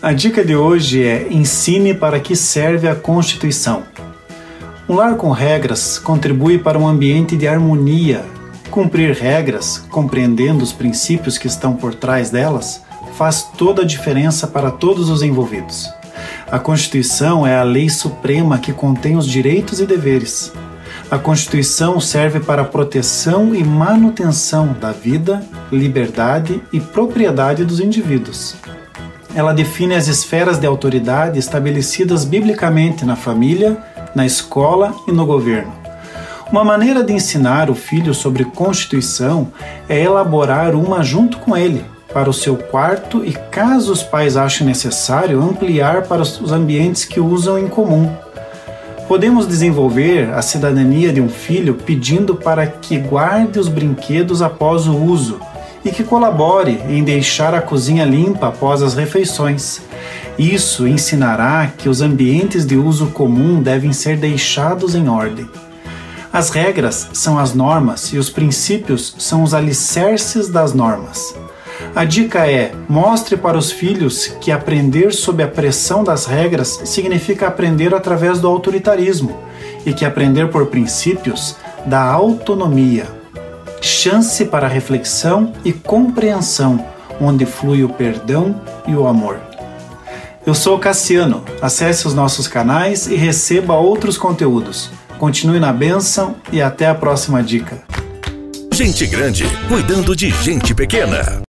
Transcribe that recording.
A dica de hoje é ensine para que serve a Constituição. Um lar com regras contribui para um ambiente de harmonia. Cumprir regras, compreendendo os princípios que estão por trás delas, faz toda a diferença para todos os envolvidos. A Constituição é a lei suprema que contém os direitos e deveres. A Constituição serve para a proteção e manutenção da vida, liberdade e propriedade dos indivíduos ela define as esferas de autoridade estabelecidas biblicamente na família, na escola e no governo. Uma maneira de ensinar o filho sobre Constituição é elaborar uma junto com ele, para o seu quarto e, caso os pais achem necessário, ampliar para os ambientes que usam em comum. Podemos desenvolver a cidadania de um filho pedindo para que guarde os brinquedos após o uso e que colabore em deixar a cozinha limpa após as refeições. Isso ensinará que os ambientes de uso comum devem ser deixados em ordem. As regras são as normas e os princípios são os alicerces das normas. A dica é: mostre para os filhos que aprender sob a pressão das regras significa aprender através do autoritarismo e que aprender por princípios dá autonomia chance para reflexão e compreensão, onde flui o perdão e o amor. Eu sou Cassiano. Acesse os nossos canais e receba outros conteúdos. Continue na bênção e até a próxima dica. Gente grande cuidando de gente pequena.